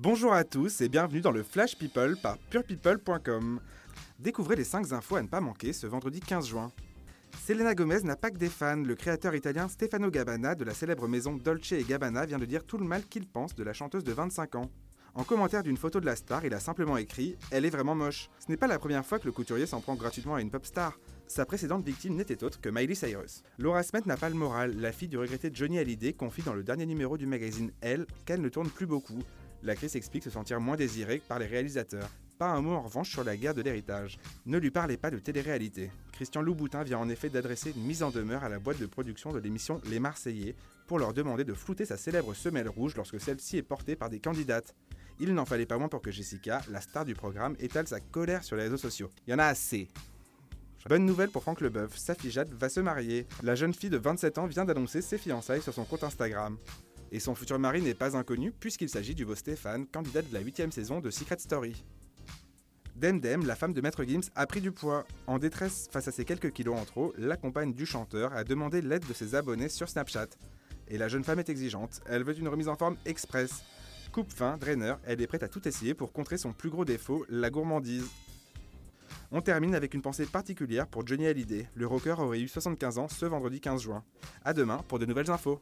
Bonjour à tous et bienvenue dans le Flash People par purepeople.com. Découvrez les 5 infos à ne pas manquer ce vendredi 15 juin. Selena Gomez n'a pas que des fans. Le créateur italien Stefano Gabbana de la célèbre maison Dolce Gabbana vient de dire tout le mal qu'il pense de la chanteuse de 25 ans. En commentaire d'une photo de la star, il a simplement écrit Elle est vraiment moche. Ce n'est pas la première fois que le couturier s'en prend gratuitement à une pop star. Sa précédente victime n'était autre que Miley Cyrus. Laura Smith n'a pas le moral. La fille du regretté Johnny Hallyday confie dans le dernier numéro du magazine Elle qu'elle ne tourne plus beaucoup. L'actrice explique se sentir moins désirée par les réalisateurs. Pas un mot en revanche sur la guerre de l'héritage. Ne lui parlez pas de télé-réalité. Christian Louboutin vient en effet d'adresser une mise en demeure à la boîte de production de l'émission Les Marseillais pour leur demander de flouter sa célèbre semelle rouge lorsque celle-ci est portée par des candidates. Il n'en fallait pas moins pour que Jessica, la star du programme, étale sa colère sur les réseaux sociaux. Il y en a assez. Bonne nouvelle pour Franck Leboeuf, sa fille Jade va se marier. La jeune fille de 27 ans vient d'annoncer ses fiançailles sur son compte Instagram. Et son futur mari n'est pas inconnu puisqu'il s'agit du beau Stéphane, candidat de la 8 saison de Secret Story. Demdem, la femme de Maître Gims, a pris du poids. En détresse face à ses quelques kilos en trop, la compagne du chanteur a demandé l'aide de ses abonnés sur Snapchat. Et la jeune femme est exigeante, elle veut une remise en forme express. Coupe fin, draineur, elle est prête à tout essayer pour contrer son plus gros défaut, la gourmandise. On termine avec une pensée particulière pour Johnny Hallyday. Le rocker aurait eu 75 ans ce vendredi 15 juin. A demain pour de nouvelles infos.